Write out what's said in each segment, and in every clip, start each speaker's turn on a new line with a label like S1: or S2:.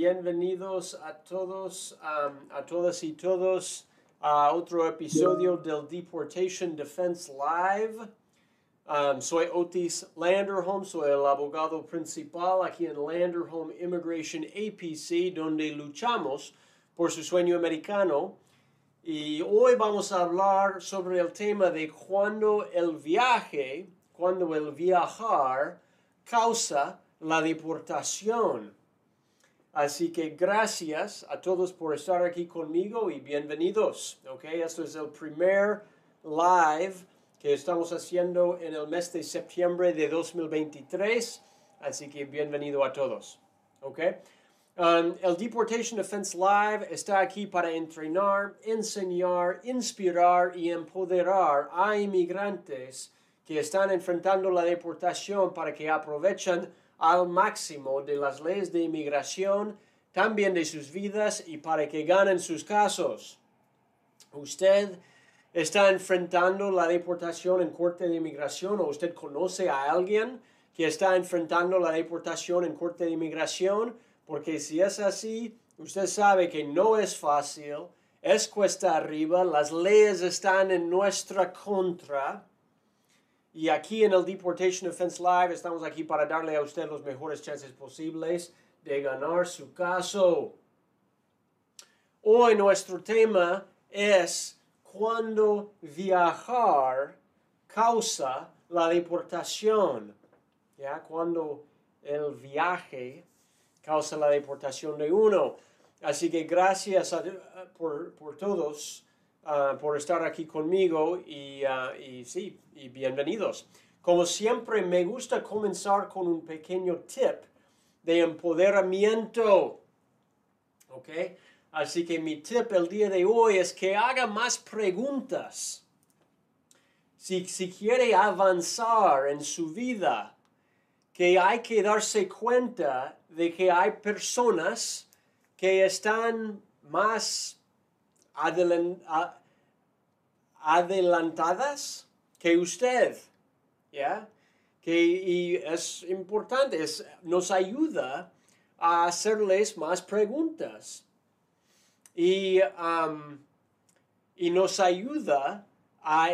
S1: bienvenidos a todos, um, a todas y todos a otro episodio del Deportation Defense Live. Um, soy Otis Landerholm, soy el abogado principal aquí en Landerholm Immigration APC, donde luchamos por su sueño americano. Y hoy vamos a hablar sobre el tema de cuando el viaje, cuando el viajar causa la deportación. Así que gracias a todos por estar aquí conmigo y bienvenidos. Okay, esto es el primer live que estamos haciendo en el mes de septiembre de 2023. Así que bienvenido a todos. Okay. Um, el Deportation Defense Live está aquí para entrenar, enseñar, inspirar y empoderar a inmigrantes que están enfrentando la deportación para que aprovechen al máximo de las leyes de inmigración, también de sus vidas y para que ganen sus casos. Usted está enfrentando la deportación en corte de inmigración o usted conoce a alguien que está enfrentando la deportación en corte de inmigración, porque si es así, usted sabe que no es fácil, es cuesta arriba, las leyes están en nuestra contra y aquí en el Deportation Defense Live estamos aquí para darle a usted los mejores chances posibles de ganar su caso. Hoy nuestro tema es cuando viajar causa la deportación. ¿Ya? Cuando el viaje causa la deportación de uno. Así que gracias por, por todos Ah, por estar aquí conmigo y, uh, y, sí, y bienvenidos. Como siempre, me gusta comenzar con un pequeño tip de empoderamiento. ¿Ok? Así que mi tip el día de hoy es que haga más preguntas. Si, si quiere avanzar en su vida, que hay que darse cuenta de que hay personas que están más adelantadas que usted. ¿Ya? Que y es importante, es, nos ayuda a hacerles más preguntas. Y, y nos ayuda a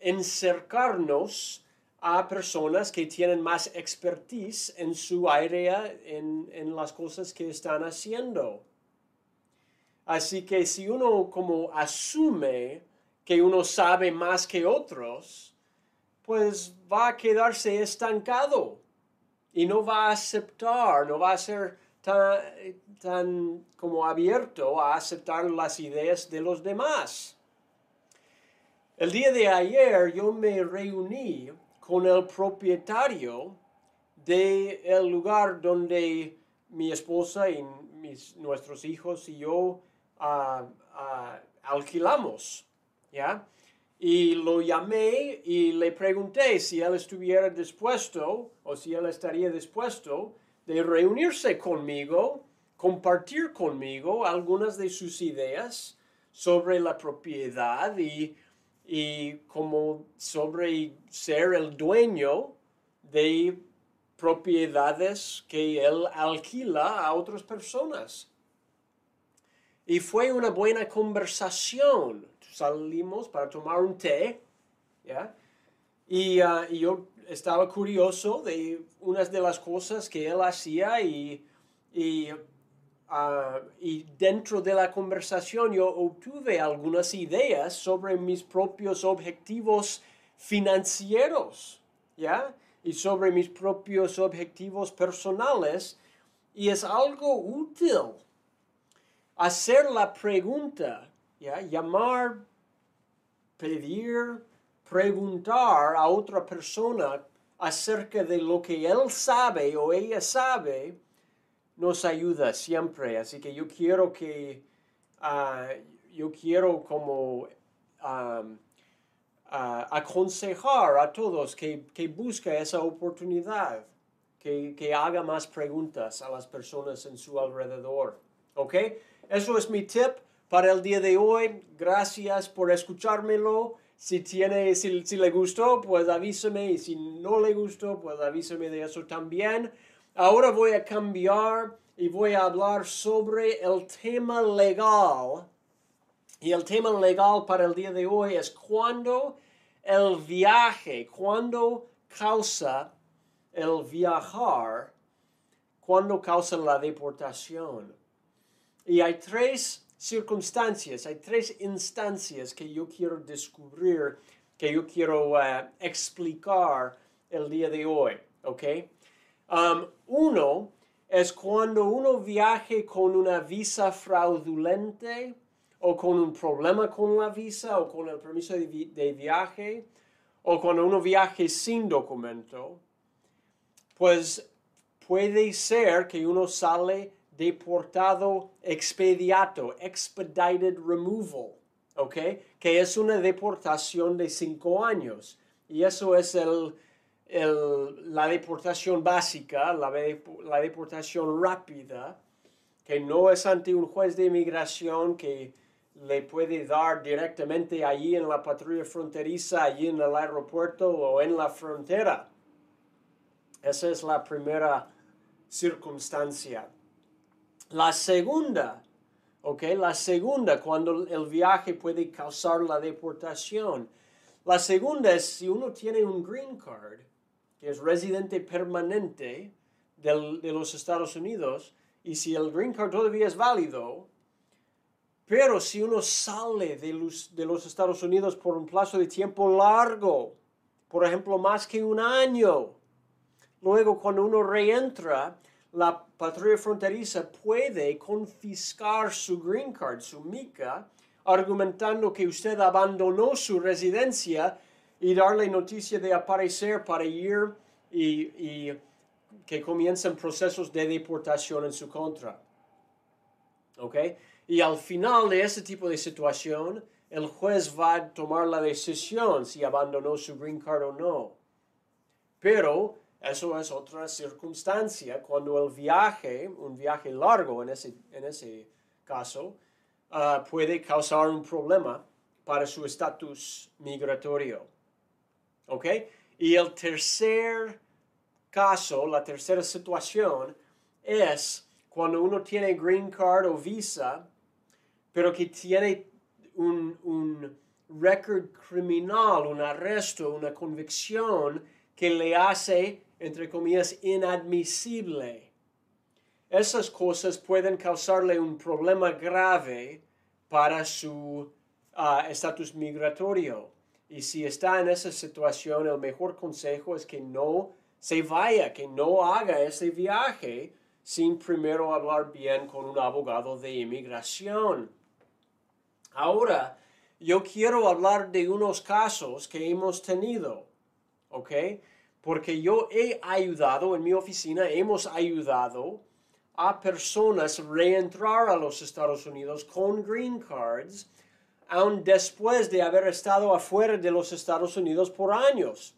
S1: encercarnos a personas que tienen más expertise en su área, en, en las cosas que están haciendo. Así que si uno como asume que uno sabe más que otros, pues va a quedarse estancado y no va a aceptar, no va a ser tan, tan como abierto a aceptar las ideas de los demás. El día de ayer yo me reuní con el propietario del el lugar donde mi esposa y mis, nuestros hijos y yo alquilamos, Y lo llamé y le pregunté si él estuviera dispuesto o si él estaría dispuesto de reunirse conmigo, compartir conmigo algunas de sus ideas sobre la propiedad y, y como sobre ser el dueño de propiedades que él alquila a otras personas. Y fue una buena conversación. Salimos para tomar un té, ¿ya? Y, uh, y, yo estaba curioso de unas de las cosas que él hacía y, y, uh, y dentro de la conversación yo obtuve algunas ideas sobre mis propios objetivos financieros, ¿ya? Y sobre mis propios objetivos personales y es algo útil hacer la pregunta, llamar, pedir, preguntar a otra persona acerca de lo que él sabe o ella sabe, nos ayuda siempre. Así que yo quiero que, ah, yo quiero como ah, aconsejar a todos que, que esa oportunidad, que, que haga más preguntas a las personas en su alrededor. ¿Ok? Eso es mi tip para el día de hoy. Gracias por escuchármelo. Si, tiene, si, si le gustó, pues avísame. Y si no le gustó, pues avísame de eso también. Ahora voy a cambiar y voy a hablar sobre el tema legal. Y el tema legal para el día de hoy es cuando el viaje, cuando causa el viajar, cuando causa la deportación. Y hay tres circunstancias, hay tres instancias que yo quiero descubrir, que yo quiero uh, explicar el día de hoy, ¿ok? Um, uno es cuando uno viaje con una visa fraudulente o con un problema con la visa o con el permiso de, de viaje o cuando uno viaje sin documento, pues puede ser que uno sale deportado expediato, expedited removal, ¿ok? Que es una deportación de cinco años. Y eso es el, el, la deportación básica, la, la deportación rápida, que no es ante un juez de inmigración que le puede dar directamente allí en la patrulla fronteriza, allí en el aeropuerto o en la frontera. Esa es la primera circunstancia. La segunda, ¿ok? La segunda, cuando el viaje puede causar la deportación. La segunda es si uno tiene un green card, que es residente permanente de los Estados Unidos, y si el green card todavía es válido, pero si uno sale de los, de los Estados Unidos por un plazo de tiempo largo, por ejemplo, más que un año, luego cuando uno reentra, la patrulla fronteriza puede confiscar su green card, su mica, argumentando que usted abandonó su residencia y darle noticia de aparecer para ir y, y que comiencen procesos de deportación en su contra. ¿Ok? Y al final de ese tipo de situación, el juez va a tomar la decisión si abandonó su green card o no. Pero eso es otra circunstancia cuando el viaje, un viaje largo en ese, en ese caso, uh, puede causar un problema para su estatus migratorio. ¿Ok? Y el tercer caso, la tercera situación, es cuando uno tiene green card o visa, pero que tiene un, un record criminal, un arresto, una convicción que le hace entre comillas, inadmisible. Esas cosas pueden causarle un problema grave para su ah, estatus migratorio. Y si está en esa situación, el mejor consejo es que no se vaya, que no haga ese viaje sin primero hablar bien con un abogado de inmigración. Ahora, yo quiero hablar de unos casos que hemos tenido, ¿ok? Porque yo he ayudado, en mi oficina hemos ayudado a personas reentrar a los Estados Unidos con green cards, aun después de haber estado afuera de los Estados Unidos por años.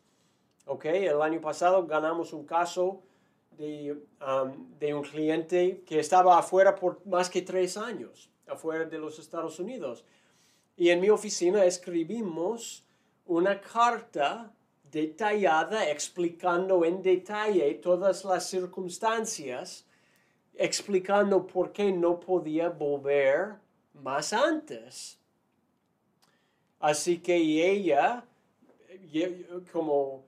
S1: ¿Ok? El año pasado ganamos un caso de, um, de un cliente que estaba afuera por más que tres años, afuera de los Estados Unidos. Y en mi oficina escribimos una carta detallada explicando en detalle todas las circunstancias, explicando por qué no podía volver más antes. Así que ella, como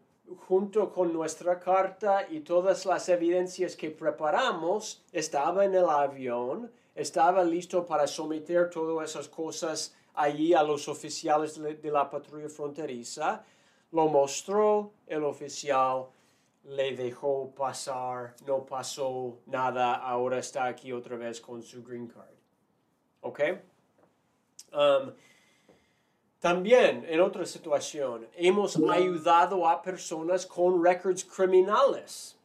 S1: junto con nuestra carta y todas las evidencias que preparamos, estaba en el avión, estaba listo para someter todas esas cosas allí a los oficiales de la patrulla fronteriza lo mostró, el oficial le dejó pasar, no pasó nada, ahora está aquí otra vez con su green card. ¿Ok? Um, también, en otra situación, hemos ayudado a personas con records criminales.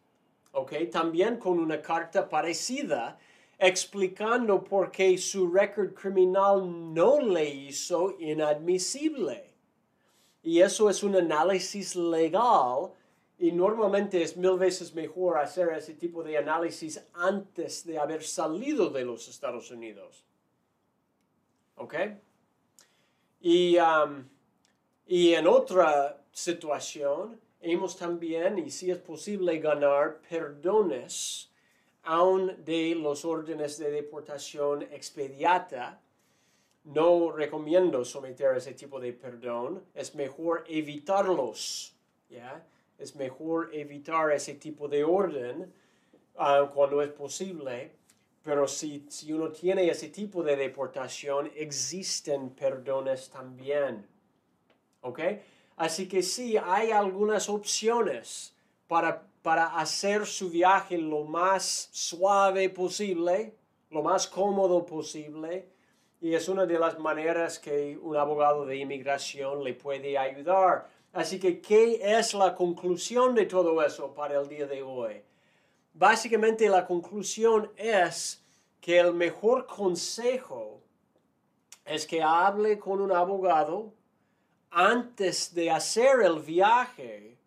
S1: ¿Ok? También con una carta parecida explicando por qué su récord criminal no le hizo inadmisible. Y eso es un análisis legal y normalmente es mil veces mejor hacer ese tipo de análisis antes de haber salido de los Estados Unidos. ¿Ok? Y, um, y en otra situación, hemos también, y si es posible, ganar perdones aún de los órdenes de deportación expediata, no recomiendo someter a ese tipo de perdón. Es mejor evitarlos, ¿ya? Es mejor evitar ese tipo de orden ah, cuando es posible. Pero si, si uno tiene ese tipo de deportación, existen perdones también. ¿Ok? Así que sí, hay algunas opciones para, para hacer su viaje lo más suave posible, lo más cómodo posible. Y es una de las maneras que un abogado de inmigración le puede ayudar. Así que, ¿qué es la conclusión de todo eso para el día de hoy? Básicamente la conclusión es que el mejor consejo es que hable con un abogado antes de hacer el viaje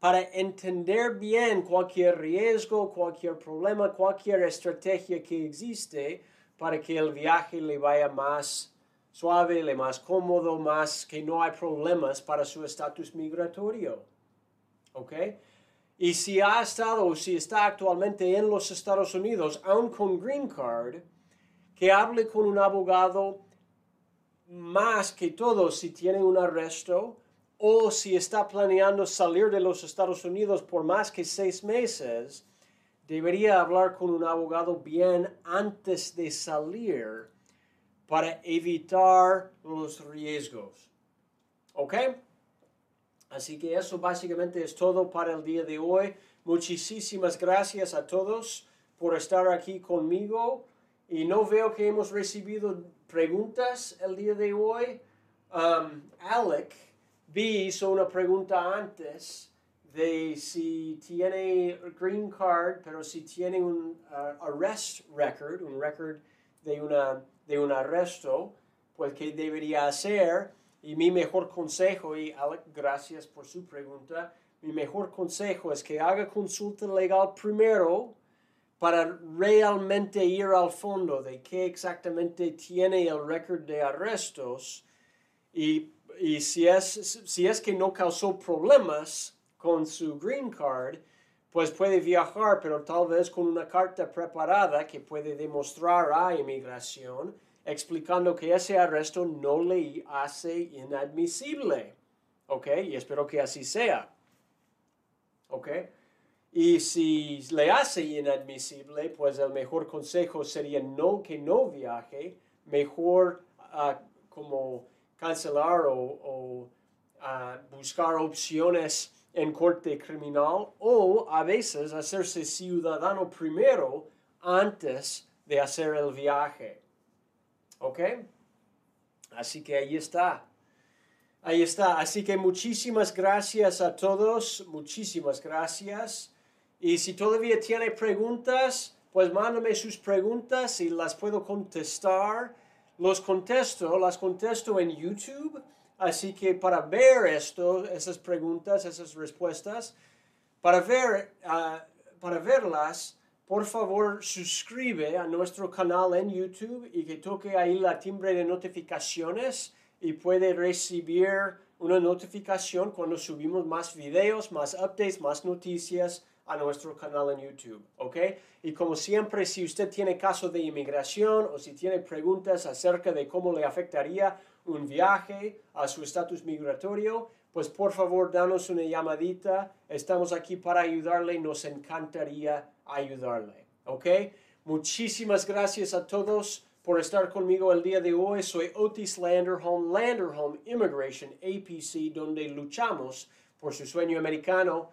S1: para entender bien cualquier riesgo, cualquier problema, cualquier estrategia que existe para que el viaje le vaya más suave, le más cómodo, más que no hay problemas para su estatus migratorio. ¿Ok? Y si ha estado o si está actualmente en los Estados Unidos, aún con Green Card, que hable con un abogado más que todo si tiene un arresto o si está planeando salir de los Estados Unidos por más que seis meses, debería hablar con un abogado bien antes de salir para evitar los riesgos. ¿Ok? Así que eso básicamente es todo para el día de hoy. Muchísimas gracias a todos por estar aquí conmigo. Y no veo que hemos recibido preguntas el día de hoy. Um, Alec B hizo una pregunta antes de si tiene green card, pero si tiene un uh, arrest record, un record de, una, de un arresto, pues qué debería hacer. Y mi mejor consejo, y Alec, gracias por su pregunta, mi mejor consejo es que haga consulta legal primero para realmente ir al fondo de qué exactamente tiene el récord de arrestos y, y si, es, si es que no causó problemas con su green card, pues puede viajar, pero tal vez con una carta preparada que puede demostrar a inmigración explicando que ese arresto no le hace inadmisible. ¿Ok? Y espero que así sea. ¿Ok? Y si le hace inadmisible, pues el mejor consejo sería no que no viaje, mejor ah, como cancelar o, ah, buscar opciones en corte criminal o a veces hacerse ciudadano primero antes de hacer el viaje. ¿Ok? Así que ahí está. Ahí está. Así que muchísimas gracias a todos. Muchísimas gracias. Y si todavía tiene preguntas, pues mándame sus preguntas y las puedo contestar. Los contesto, las contesto en YouTube. Así que para ver esto, esas preguntas, esas respuestas, para, ver, ah, para verlas, por favor suscribe a nuestro canal en YouTube y que toque ahí la timbre de notificaciones y puede recibir una notificación cuando subimos más videos, más updates, más noticias a nuestro canal en YouTube, ¿ok? Y como siempre, si usted tiene caso de inmigración o si tiene preguntas acerca de cómo le afectaría un viaje a su estatus migratorio, pues por favor danos una llamadita. Estamos aquí para ayudarle, nos encantaría ayudarle, ¿ok? Muchísimas gracias a todos por estar conmigo el día de hoy. Soy Otis Landerholm, Landerholm Immigration APC, donde luchamos por su sueño americano.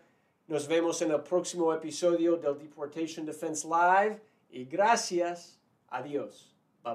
S1: Nos vemos en el próximo episodio del Deportation Defense Live y gracias. Adiós.